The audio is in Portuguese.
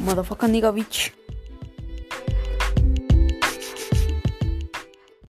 Motherfucker nigga bitch.